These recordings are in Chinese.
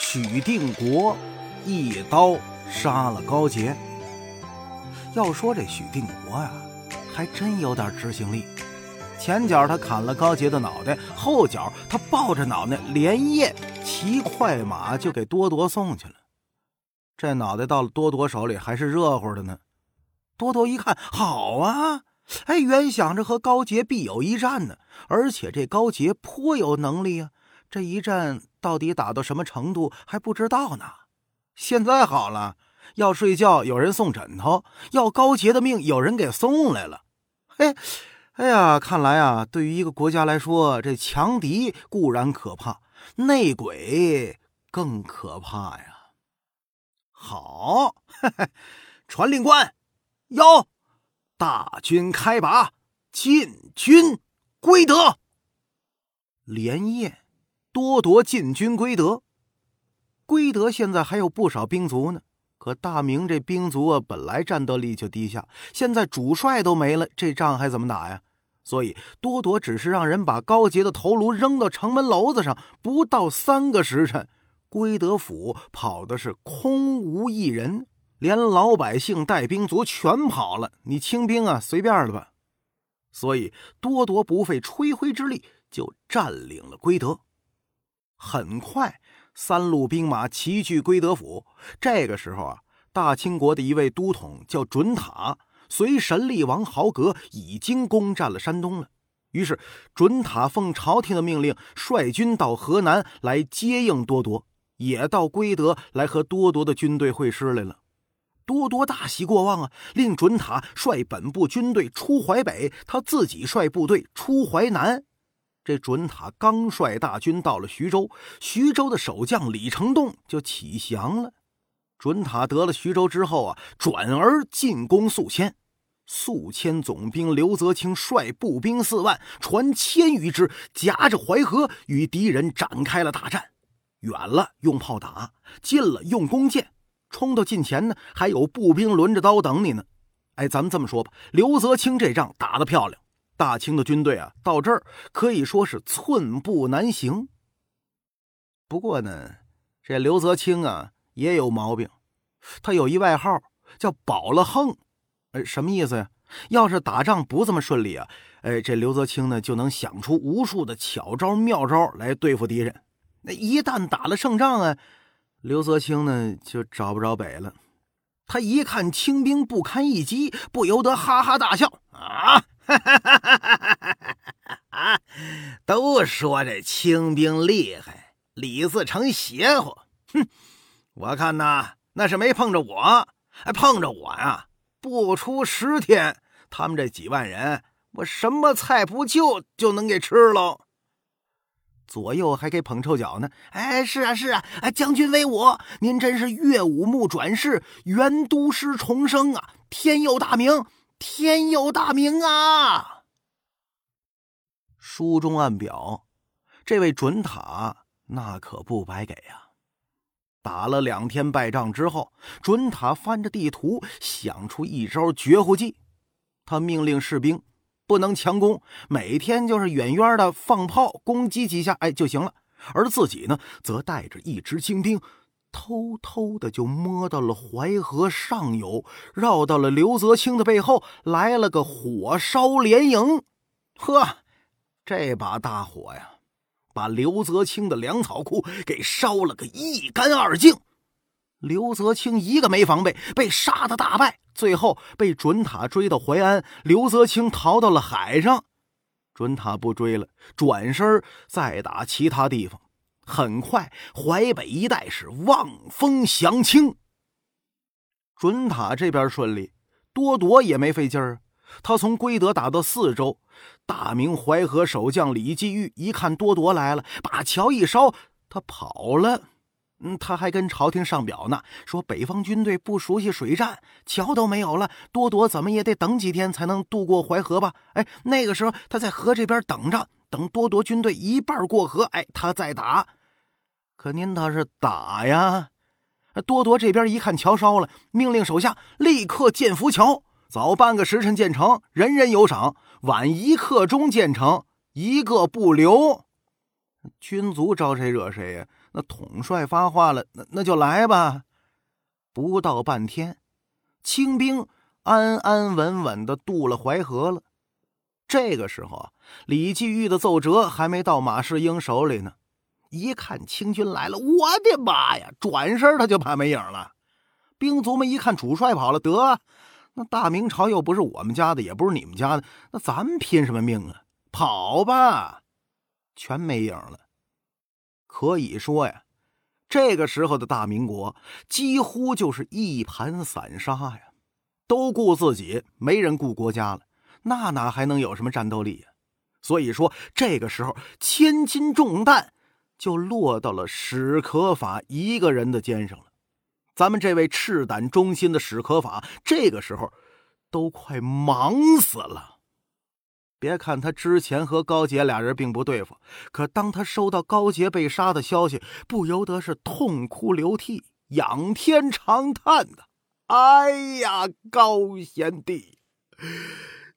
许定国一刀杀了高杰。要说这许定国呀，还真有点执行力。前脚他砍了高杰的脑袋，后脚他抱着脑袋连夜骑快马就给多铎送去了。这脑袋到了多铎手里还是热乎的呢。多铎一看，好啊，哎，原想着和高杰必有一战呢，而且这高杰颇有能力啊。这一战到底打到什么程度还不知道呢。现在好了，要睡觉有人送枕头，要高杰的命有人给送来了。嘿。哎呀，看来啊，对于一个国家来说，这强敌固然可怕，内鬼更可怕呀。好，传令官，哟，大军开拔，进军归德。连夜，多夺进军归德。归德现在还有不少兵卒呢。可大明这兵卒啊，本来战斗力就低下，现在主帅都没了，这仗还怎么打呀？所以多铎只是让人把高杰的头颅扔到城门楼子上，不到三个时辰，归德府跑的是空无一人，连老百姓带兵卒全跑了。你清兵啊，随便了吧。所以多铎不费吹灰之力就占领了归德。很快。三路兵马齐聚归德府。这个时候啊，大清国的一位都统叫准塔，随神力王豪格已经攻占了山东了。于是，准塔奉朝廷的命令，率军到河南来接应多铎，也到归德来和多铎的军队会师来了。多多大喜过望啊，令准塔率本部军队出淮北，他自己率部队出淮南。这准塔刚率大军到了徐州，徐州的守将李成栋就起降了。准塔得了徐州之后啊，转而进攻宿迁。宿迁总兵刘泽清率步兵四万，船千余只，夹着淮河与敌人展开了大战。远了用炮打，近了用弓箭，冲到近前呢，还有步兵轮着刀等你呢。哎，咱们这么说吧，刘泽清这仗打得漂亮。大清的军队啊，到这儿可以说是寸步难行。不过呢，这刘泽清啊也有毛病，他有一外号叫“保了横”，哎，什么意思呀？要是打仗不这么顺利啊，哎，这刘泽清呢就能想出无数的巧招妙招来对付敌人。那一旦打了胜仗啊，刘泽清呢就找不着北了。他一看清兵不堪一击，不由得哈哈大笑啊！哈哈哈哈哈！啊，都说这清兵厉害，李自成邪乎。哼，我看呐，那是没碰着我。哎，碰着我呀，不出十天，他们这几万人，我什么菜不就就能给吃喽。左右还给捧臭脚呢。哎，是啊，是啊。哎，将军威武，您真是岳武穆转世，元都师重生啊，天佑大明。天佑大明啊！书中暗表，这位准塔那可不白给呀。打了两天败仗之后，准塔翻着地图，想出一招绝户计。他命令士兵不能强攻，每天就是远远的放炮攻击几下，哎就行了。而自己呢，则带着一支精兵。偷偷的就摸到了淮河上游，绕到了刘泽清的背后，来了个火烧连营。呵，这把大火呀，把刘泽清的粮草库给烧了个一干二净。刘泽清一个没防备，被杀的大败，最后被准塔追到淮安。刘泽清逃到了海上，准塔不追了，转身再打其他地方。很快，淮北一带是望风降清。准塔这边顺利，多铎也没费劲儿。他从归德打到四周，大明淮河守将李继玉一看多铎来了，把桥一烧，他跑了。嗯，他还跟朝廷上表呢，说北方军队不熟悉水战，桥都没有了，多铎怎么也得等几天才能渡过淮河吧？哎，那个时候他在河这边等着。等多铎军队一半过河，哎，他再打。可您倒是打呀！多铎这边一看桥烧了，命令手下立刻建浮桥，早半个时辰建成，人人有赏。晚一刻钟建成，一个不留。军卒招谁惹谁呀？那统帅发话了，那那就来吧。不到半天，清兵安安稳稳的渡了淮河了。这个时候，李继玉的奏折还没到马士英手里呢。一看清军来了，我的妈呀！转身他就怕没影了。兵卒们一看主帅跑了，得，那大明朝又不是我们家的，也不是你们家的，那咱们拼什么命啊？跑吧，全没影了。可以说呀，这个时候的大明国几乎就是一盘散沙呀，都顾自己，没人顾国家了，那哪还能有什么战斗力呀？所以说，这个时候千斤重担就落到了史可法一个人的肩上了。咱们这位赤胆忠心的史可法，这个时候都快忙死了。别看他之前和高杰俩人并不对付，可当他收到高杰被杀的消息，不由得是痛哭流涕、仰天长叹的：“哎呀，高贤弟，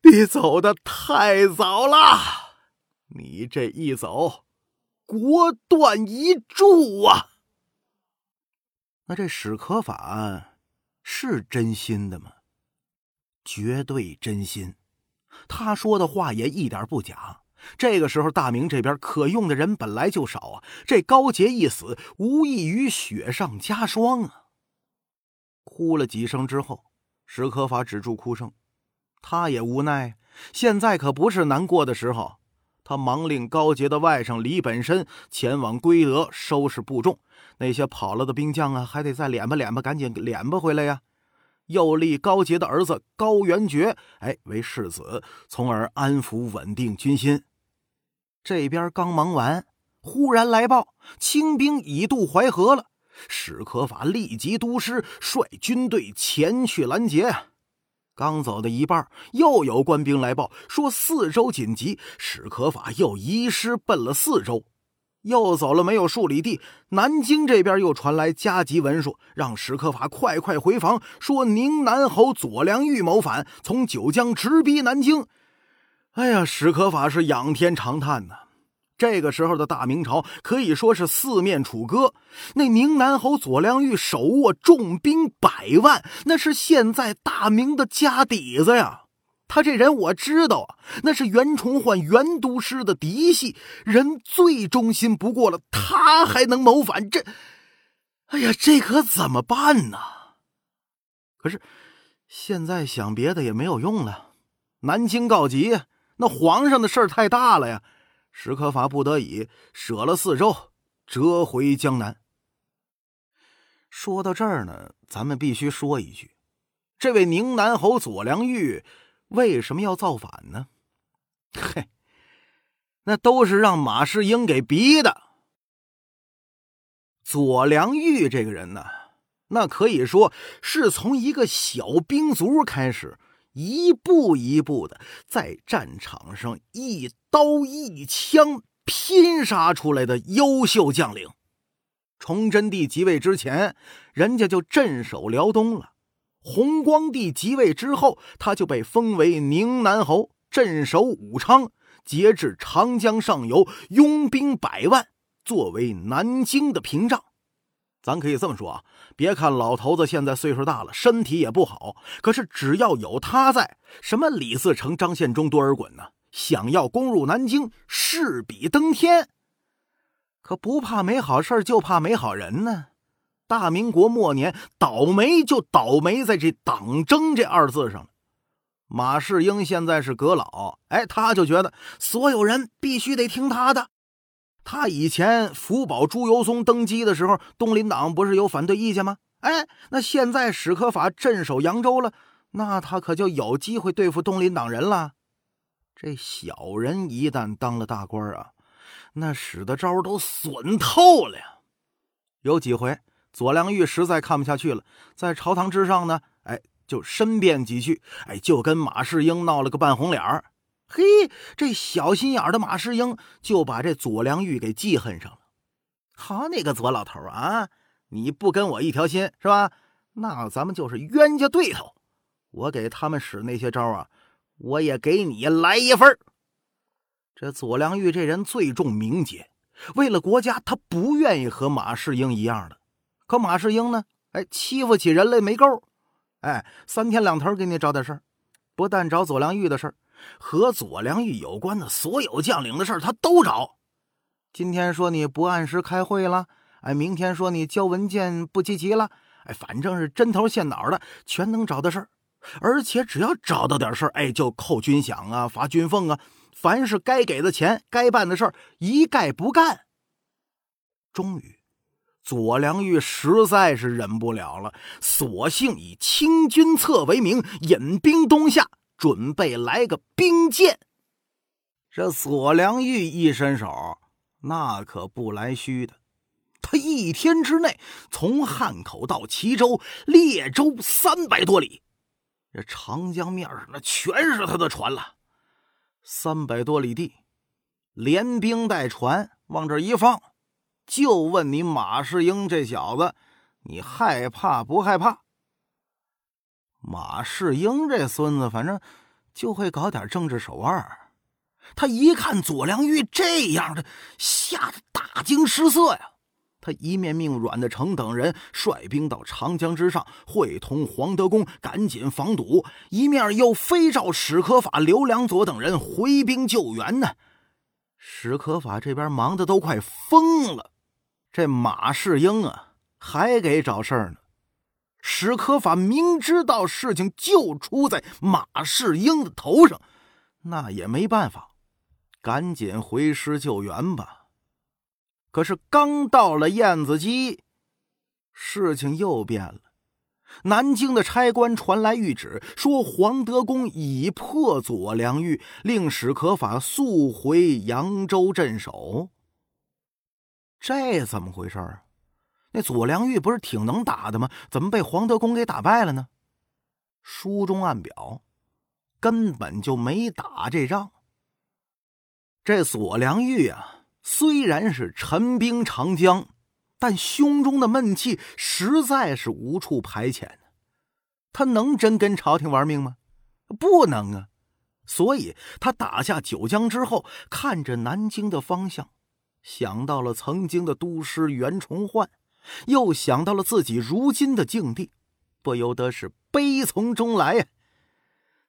你走的太早了！你这一走，国断一柱啊！”那这史可法是真心的吗？绝对真心。他说的话也一点不假。这个时候，大明这边可用的人本来就少啊，这高杰一死，无异于雪上加霜啊！哭了几声之后，史可法止住哭声，他也无奈，现在可不是难过的时候。他忙令高杰的外甥李本身前往归德收拾部众，那些跑了的兵将啊，还得再敛吧敛吧，赶紧敛吧回来呀。又立高杰的儿子高元觉，哎，为世子，从而安抚稳定军心。这边刚忙完，忽然来报，清兵已渡淮河了。史可法立即督师，率军队前去拦截。刚走到一半，又有官兵来报，说四周紧急。史可法又移师奔了四周。又走了没有数里地，南京这边又传来加急文书，让史可法快快回防，说宁南侯左良玉谋反，从九江直逼南京。哎呀，史可法是仰天长叹呐！这个时候的大明朝可以说是四面楚歌，那宁南侯左良玉手握重兵百万，那是现在大明的家底子呀。他这人我知道啊，那是袁崇焕袁都师的嫡系，人最忠心不过了，他还能谋反？这，哎呀，这可怎么办呢？可是现在想别的也没有用了，南京告急，那皇上的事儿太大了呀。史可法不得已舍了四周，折回江南。说到这儿呢，咱们必须说一句，这位宁南侯左良玉。为什么要造反呢？嘿，那都是让马世英给逼的。左良玉这个人呢，那可以说是从一个小兵卒开始，一步一步的在战场上一刀一枪拼杀出来的优秀将领。崇祯帝即位之前，人家就镇守辽东了。弘光帝即位之后，他就被封为宁南侯，镇守武昌，节制长江上游，拥兵百万，作为南京的屏障。咱可以这么说啊，别看老头子现在岁数大了，身体也不好，可是只要有他在，什么李自成、张献忠、多尔衮呢，想要攻入南京，势比登天。可不怕没好事就怕没好人呢。大民国末年，倒霉就倒霉在这“党争”这二字上了。马士英现在是阁老，哎，他就觉得所有人必须得听他的。他以前福保朱由崧登基的时候，东林党不是有反对意见吗？哎，那现在史可法镇守扬州了，那他可就有机会对付东林党人了。这小人一旦当了大官啊，那使的招都损透了呀。有几回。左良玉实在看不下去了，在朝堂之上呢，哎，就申辩几句，哎，就跟马士英闹了个半红脸儿。嘿，这小心眼的马士英就把这左良玉给记恨上了。好你个左老头啊，你不跟我一条心是吧？那咱们就是冤家对头。我给他们使那些招啊，我也给你来一份。这左良玉这人最重名节，为了国家，他不愿意和马世英一样的。可马世英呢？哎，欺负起人类没够。哎，三天两头给你找点事儿，不但找左良玉的事儿，和左良玉有关的所有将领的事儿他都找。今天说你不按时开会了，哎，明天说你交文件不积极了，哎，反正是针头线脑的全能找的事儿。而且只要找到点事儿，哎，就扣军饷啊，罚军俸啊。凡是该给的钱、该办的事儿，一概不干。终于，左良玉实在是忍不了了，索性以清君侧为名，引兵东下，准备来个兵谏。这左良玉一伸手，那可不来虚的。他一天之内从汉口到齐州、列州三百多里，这长江面上那全是他的船了。三百多里地，连兵带船往这一放，就问你马世英这小子，你害怕不害怕？马世英这孙子，反正就会搞点政治手腕。他一看左良玉这样的，吓得大惊失色呀。他一面命阮德成等人率兵到长江之上会同黄德公，赶紧防堵；一面又飞召史可法、刘良佐等人回兵救援呢。史可法这边忙得都快疯了，这马世英啊还给找事儿呢。史可法明知道事情就出在马世英的头上，那也没办法，赶紧回师救援吧。可是刚到了燕子矶，事情又变了。南京的差官传来谕旨，说黄德公已破左良玉，令史可法速回扬州镇守。这怎么回事啊？那左良玉不是挺能打的吗？怎么被黄德公给打败了呢？书中暗表，根本就没打这仗。这左良玉啊！虽然是陈兵长江，但胸中的闷气实在是无处排遣他能真跟朝廷玩命吗？不能啊！所以他打下九江之后，看着南京的方向，想到了曾经的都师袁崇焕，又想到了自己如今的境地，不由得是悲从中来呀。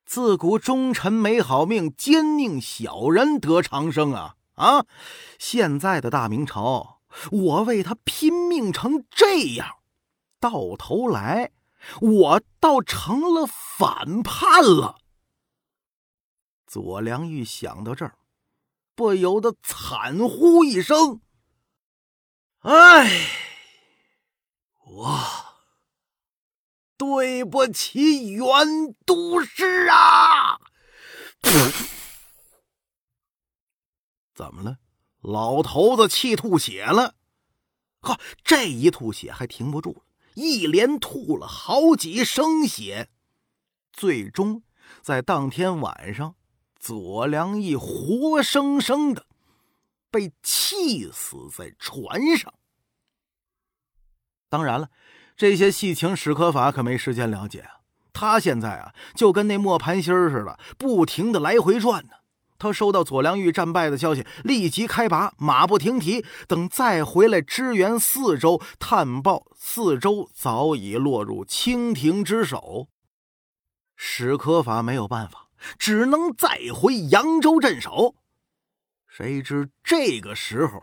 自古忠臣没好命，奸佞小人得长生啊！啊！现在的大明朝，我为他拼命成这样，到头来我倒成了反叛了。左良玉想到这儿，不由得惨呼一声：“哎，我对不起袁都师啊！”怎么了？老头子气吐血了。呵，这一吐血还停不住了，一连吐了好几升血。最终在当天晚上，左良义活生生的被气死在船上。当然了，这些细情史可法可没时间了解啊。他现在啊，就跟那磨盘芯似的，不停的来回转呢。他收到左良玉战败的消息，立即开拔，马不停蹄。等再回来支援四周，探报四周早已落入清廷之手。史可法没有办法，只能再回扬州镇守。谁知这个时候，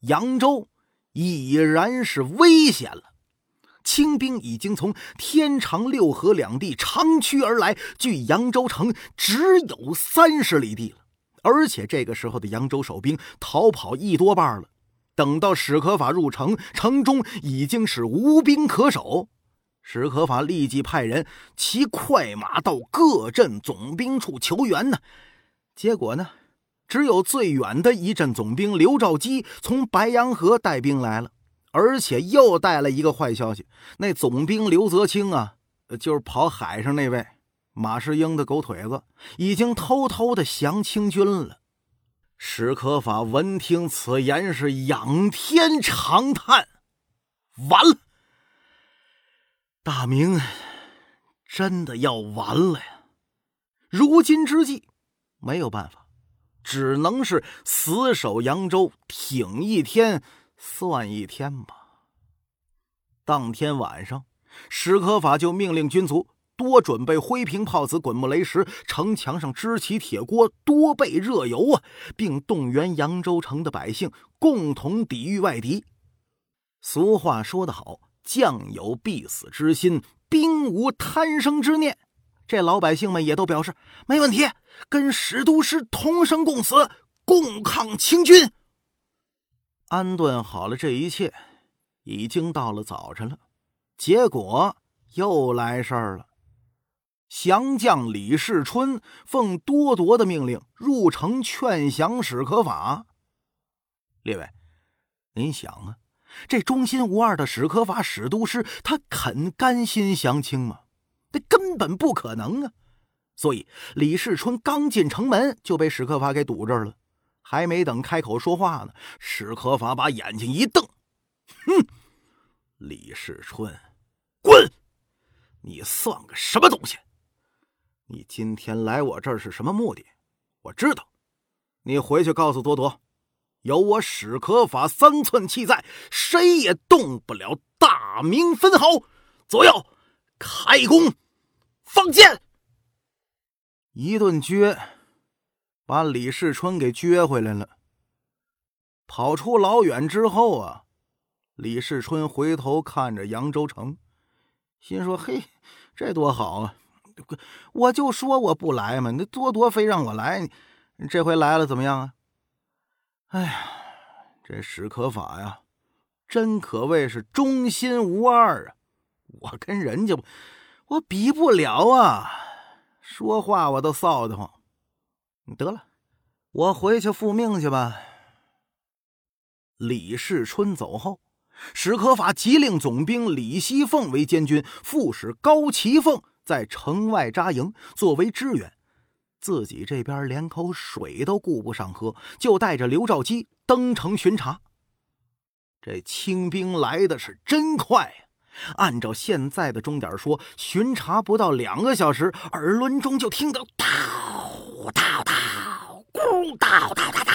扬州已然是危险了。清兵已经从天长、六合两地长驱而来，距扬州城只有三十里地了。而且这个时候的扬州守兵逃跑一多半了，等到史可法入城，城中已经是无兵可守。史可法立即派人骑快马到各镇总兵处求援呢。结果呢，只有最远的一镇总兵刘兆基从白洋河带兵来了，而且又带了一个坏消息：那总兵刘泽清啊，就是跑海上那位。马世英的狗腿子已经偷偷的降清军了。史可法闻听此言，是仰天长叹：“完了，大明真的要完了呀！如今之计，没有办法，只能是死守扬州，挺一天算一天吧。当天晚上，史可法就命令军卒多准备灰瓶炮子、滚木雷石，城墙上支起铁锅，多备热油啊，并动员扬州城的百姓共同抵御外敌。俗话说得好，将有必死之心，兵无贪生之念。这老百姓们也都表示没问题，跟史都师同生共死，共抗清军。安顿好了这一切，已经到了早晨了。结果又来事儿了。降将李世春奉多铎的命令入城劝降史可法。列位，您想啊，这忠心无二的史可法史都师，他肯甘心降清吗？那根本不可能啊！所以李世春刚进城门就被史可法给堵这儿了，还没等开口说话呢，史可法把眼睛一瞪：“哼，李世春，滚！你算个什么东西？你今天来我这儿是什么目的？我知道，你回去告诉多铎，有我史可法三寸气在，谁也动不了大明分毫。左右，开弓！”放箭！一顿撅，把李世春给撅回来了。跑出老远之后啊，李世春回头看着扬州城，心说：“嘿，这多好啊！我就说我不来嘛，那多多非让我来，这回来了怎么样啊？”哎呀，这史可法呀，真可谓是忠心无二啊！我跟人家。我比不了啊！说话我都臊得慌。得了，我回去复命去吧。李世春走后，史可法急令总兵李熙凤为监军，副使高奇凤在城外扎营，作为支援。自己这边连口水都顾不上喝，就带着刘兆基登城巡查。这清兵来的是真快！按照现在的钟点说，巡查不到两个小时，耳轮中就听到“叨叨叨，咕叨叨叨叨”，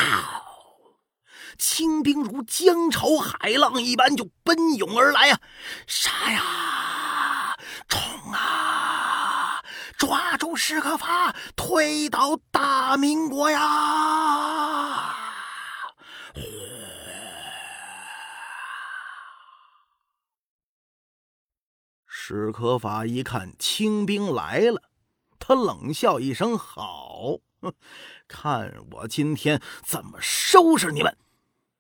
清兵如江潮海浪一般就奔涌而来呀！杀呀，冲啊，抓住史可法，推倒大明国呀！史可法一看清兵来了，他冷笑一声：“好，看我今天怎么收拾你们！”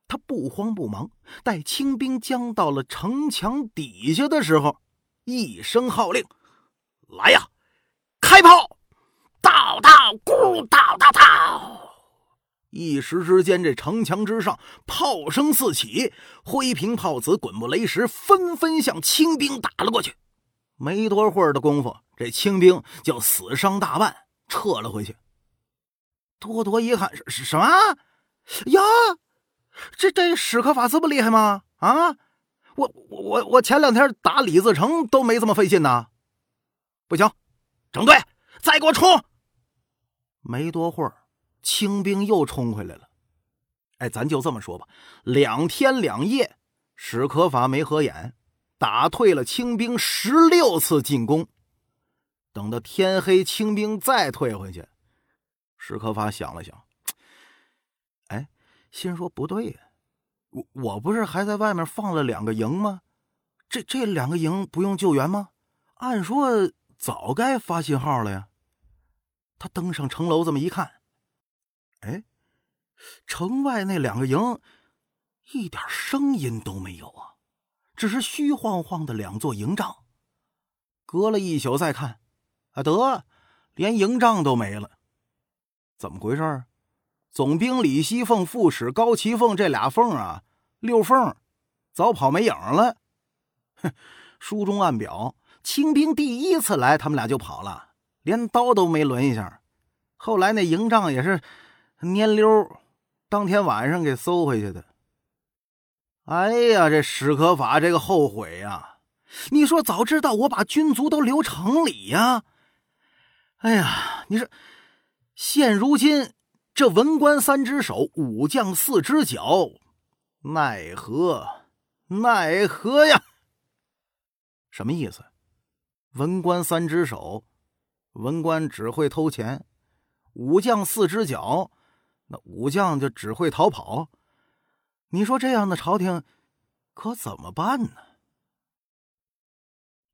他不慌不忙，待清兵将到了城墙底下的时候，一声号令：“来呀，开炮！”叨叨咕叨叨叨，一时之间，这城墙之上炮声四起，灰瓶炮子、滚木雷石纷纷向清兵打了过去。没多会儿的功夫，这清兵就死伤大半，撤了回去。多多一看是是什么呀？这这史可法这么厉害吗？啊！我我我我前两天打李自成都没这么费劲呢。不行，整队，再给我冲！没多会儿，清兵又冲回来了。哎，咱就这么说吧，两天两夜，史可法没合眼。打退了清兵十六次进攻，等到天黑，清兵再退回去。史可法想了想，哎，心说不对呀，我我不是还在外面放了两个营吗？这这两个营不用救援吗？按说早该发信号了呀。他登上城楼，这么一看，哎，城外那两个营一点声音都没有啊。只是虚晃晃的两座营帐，隔了一宿再看，啊，得，连营帐都没了，怎么回事？总兵李熙凤、副使高奇凤这俩凤啊，六凤，早跑没影了。哼，书中暗表，清兵第一次来，他们俩就跑了，连刀都没抡一下。后来那营帐也是蔫溜，当天晚上给搜回去的。哎呀，这史可法这个后悔呀！你说早知道我把军卒都留城里呀！哎呀，你说，现如今这文官三只手，武将四只脚，奈何奈何呀？什么意思？文官三只手，文官只会偷钱；武将四只脚，那武将就只会逃跑。你说这样的朝廷，可怎么办呢？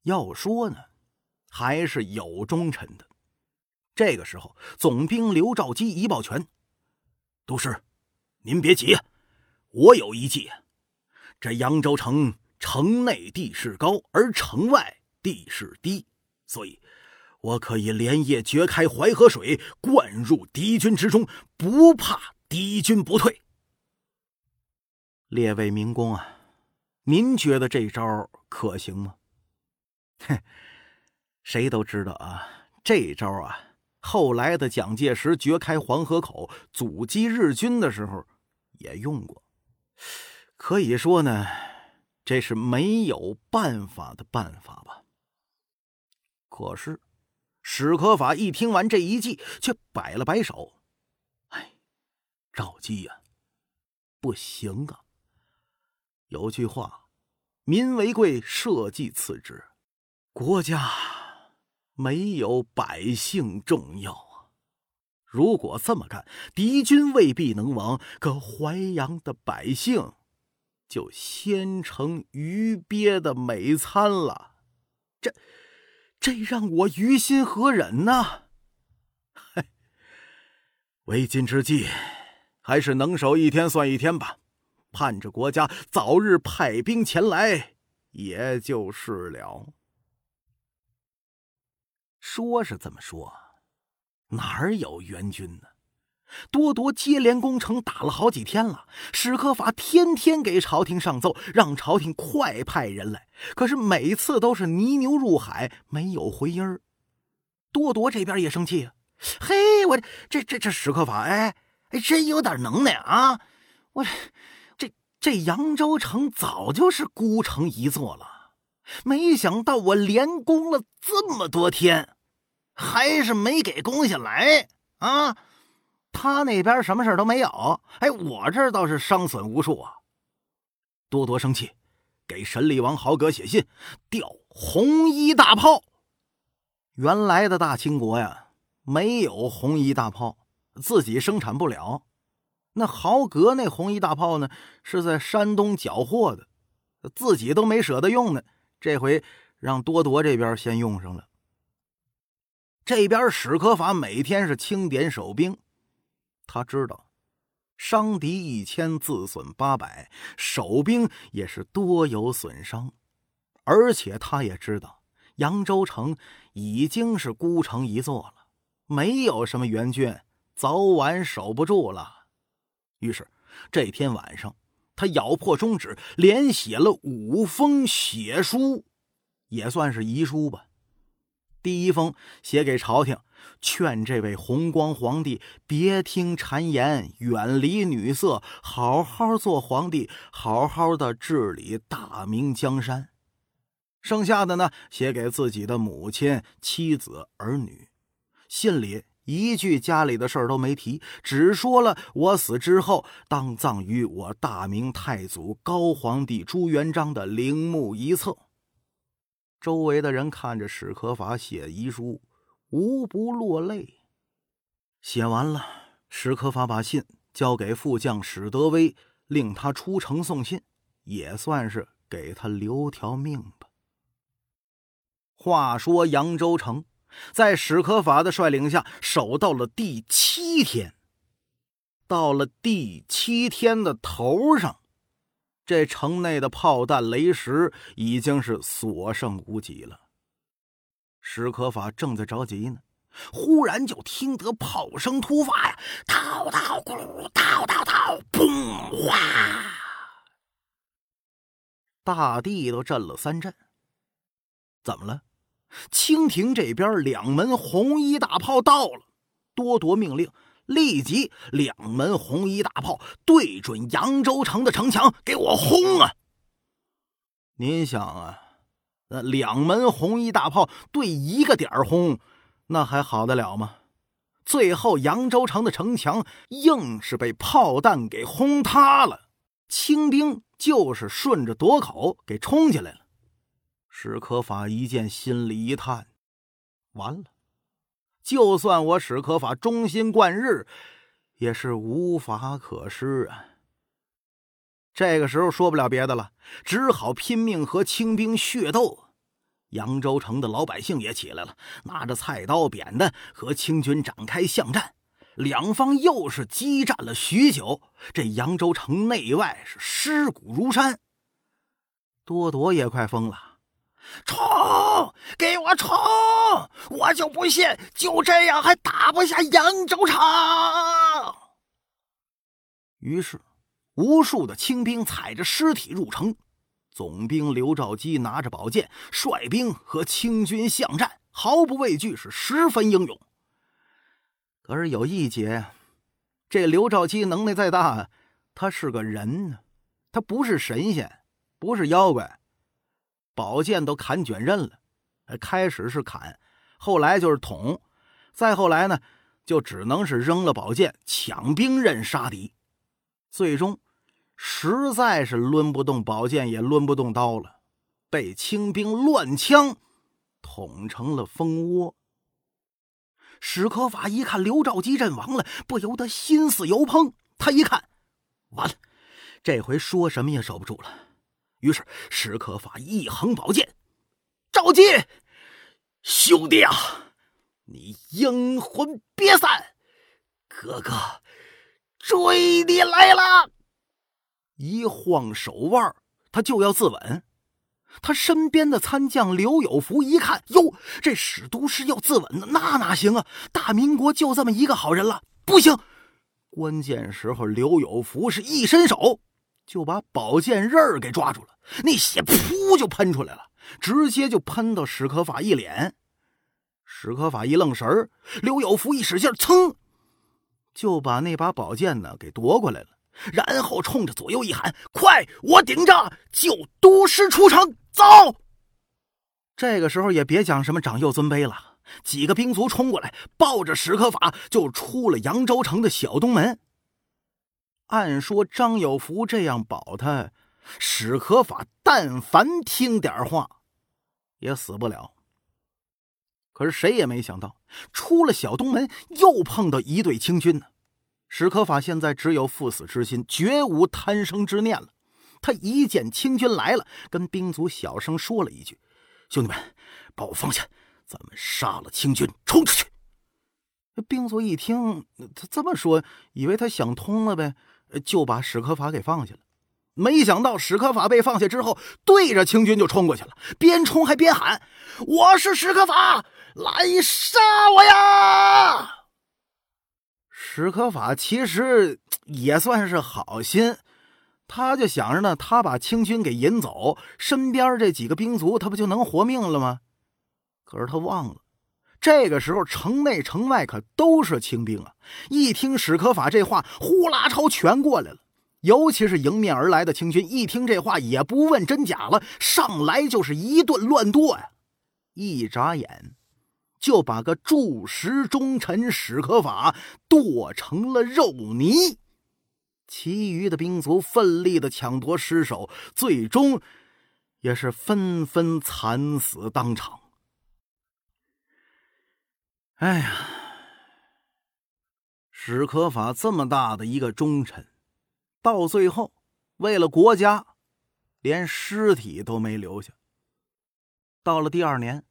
要说呢，还是有忠臣的。这个时候，总兵刘兆基一抱拳：“都师，您别急，我有一计。这扬州城城内地势高，而城外地势低，所以我可以连夜掘开淮河水，灌入敌军之中，不怕敌军不退。”列位民工啊，您觉得这招可行吗？哼，谁都知道啊，这招啊，后来的蒋介石掘开黄河口阻击日军的时候也用过。可以说呢，这是没有办法的办法吧。可是史可法一听完这一计，却摆了摆手：“哎，赵姬呀，不行啊！有句话，民为贵，社稷次之。”国家没有百姓重要啊！如果这么干，敌军未必能亡，可淮阳的百姓就先成鱼鳖的美餐了。这这让我于心何忍呢？嘿，为今之计，还是能守一天算一天吧。盼着国家早日派兵前来，也就是了。说是这么说，哪儿有援军呢？多铎接连攻城打了好几天了，史可法天天给朝廷上奏，让朝廷快派人来。可是每次都是泥牛入海，没有回音儿。多铎这边也生气，嘿，我这这这史可法，哎哎，真有点能耐啊！我这这扬州城早就是孤城一座了。没想到我连攻了这么多天，还是没给攻下来啊！他那边什么事都没有，哎，我这倒是伤损无数啊！多多生气，给神力王豪格写信调红衣大炮。原来的大清国呀，没有红衣大炮，自己生产不了。那豪格那红衣大炮呢，是在山东缴获的，自己都没舍得用呢。这回让多铎这边先用上了。这边史可法每天是清点守兵，他知道伤敌一千，自损八百，守兵也是多有损伤。而且他也知道扬州城已经是孤城一座了，没有什么援军，早晚守不住了。于是这天晚上。他咬破中指，连写了五封血书，也算是遗书吧。第一封写给朝廷，劝这位弘光皇帝别听谗言，远离女色，好好做皇帝，好好的治理大明江山。剩下的呢，写给自己的母亲、妻子、儿女。信里。一句家里的事儿都没提，只说了我死之后当葬于我大明太祖高皇帝朱元璋的陵墓一侧。周围的人看着史可法写遗书，无不落泪。写完了，史可法把信交给副将史德威，令他出城送信，也算是给他留条命吧。话说扬州城。在史可法的率领下，守到了第七天。到了第七天的头上，这城内的炮弹雷石已经是所剩无几了。史可法正在着急呢，忽然就听得炮声突发呀，叨叨咕噜，叨叨叨，砰哗，大地都震了三震。怎么了？清廷这边两门红衣大炮到了，多铎命令立即两门红衣大炮对准扬州城的城墙，给我轰啊！您想啊，那两门红衣大炮对一个点儿轰，那还好得了吗？最后扬州城的城墙硬是被炮弹给轰塌了，清兵就是顺着垛口给冲进来了。史可法一见，心里一叹：完了，就算我史可法忠心贯日，也是无法可施啊。这个时候说不了别的了，只好拼命和清兵血斗。扬州城的老百姓也起来了，拿着菜刀、扁担和清军展开巷战。两方又是激战了许久，这扬州城内外是尸骨如山。多铎也快疯了，冲！给我冲！我就不信就这样还打不下扬州城。于是。无数的清兵踩着尸体入城，总兵刘兆基拿着宝剑率兵和清军巷战，毫不畏惧，是十分英勇。可是有一节，这刘兆基能耐再大，他是个人呢，他不是神仙，不是妖怪，宝剑都砍卷刃了。开始是砍，后来就是捅，再后来呢，就只能是扔了宝剑，抢兵刃杀敌。最终，实在是抡不动宝剑，也抡不动刀了，被清兵乱枪捅成了蜂窝。史可法一看刘兆基阵亡了，不由得心似油烹。他一看，完了，这回说什么也守不住了。于是史可法一横宝剑：“赵基，兄弟啊，你阴魂别散，哥哥。”追你来了！一晃手腕，他就要自刎。他身边的参将刘有福一看，哟，这史都师要自刎，那哪行啊？大明国就这么一个好人了，不行！关键时候，刘有福是一伸手，就把宝剑刃儿给抓住了，那血噗就喷出来了，直接就喷到史可法一脸。史可法一愣神儿，刘有福一使劲，噌！就把那把宝剑呢给夺过来了，然后冲着左右一喊：“快，我顶着救都师出城！”走。这个时候也别讲什么长幼尊卑了，几个兵卒冲过来，抱着史可法就出了扬州城的小东门。按说张有福这样保他，史可法但凡听点话，也死不了。可是谁也没想到，出了小东门又碰到一队清军呢。史可法现在只有赴死之心，绝无贪生之念了。他一见清军来了，跟兵卒小声说了一句：“兄弟们，把我放下，咱们杀了清军，冲出去。”兵卒一听他这么说，以为他想通了呗，就把史可法给放下了。没想到史可法被放下之后，对着清军就冲过去了，边冲还边喊：“我是史可法，来杀我呀！”史可法其实也算是好心，他就想着呢，他把清军给引走，身边这几个兵卒他不就能活命了吗？可是他忘了，这个时候城内城外可都是清兵啊！一听史可法这话，呼啦超全过来了。尤其是迎面而来的清军，一听这话也不问真假了，上来就是一顿乱剁呀！一眨眼，就把个柱石忠臣史可法剁成了肉泥。其余的兵卒奋力的抢夺尸首，最终也是纷纷惨死当场。哎呀，史可法这么大的一个忠臣。到最后，为了国家，连尸体都没留下。到了第二年，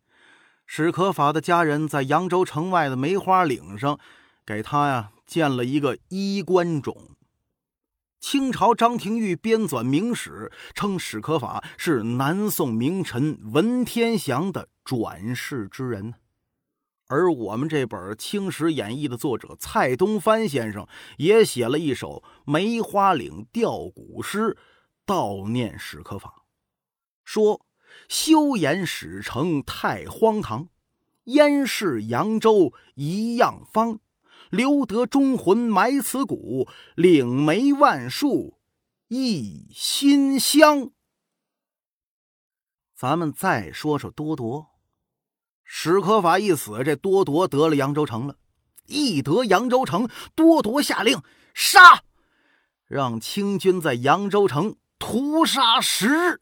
史可法的家人在扬州城外的梅花岭上，给他呀建了一个衣冠冢。清朝张廷玉编纂明史，称史可法是南宋名臣文天祥的转世之人。而我们这本《清史演义》的作者蔡东藩先生也写了一首《梅花岭吊古诗》，悼念史可法，说：“休言史城太荒唐，燕市扬州一样方。留得忠魂埋此骨，岭梅万树一心香。”咱们再说说多铎。史可法一死，这多铎得了扬州城了。一得扬州城，多铎下令杀，让清军在扬州城屠杀十日。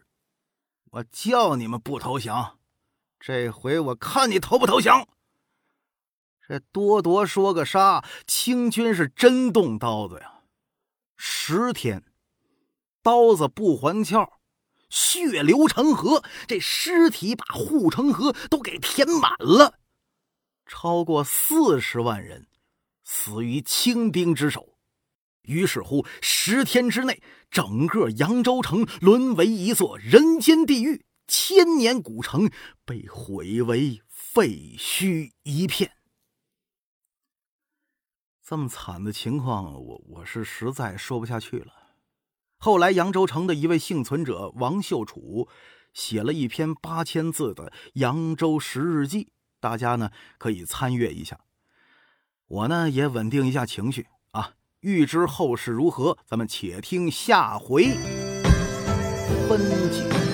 我叫你们不投降，这回我看你投不投降。这多铎说个杀，清军是真动刀子呀！十天，刀子不还鞘，血流成河，这尸体把护城河都给填满了。超过四十万人死于清兵之手，于是乎，十天之内，整个扬州城沦为一座人间地狱，千年古城被毁为废墟一片。这么惨的情况，我我是实在说不下去了。后来，扬州城的一位幸存者王秀楚写了一篇八千字的《扬州十日记》。大家呢可以参阅一下，我呢也稳定一下情绪啊。欲知后事如何，咱们且听下回分解。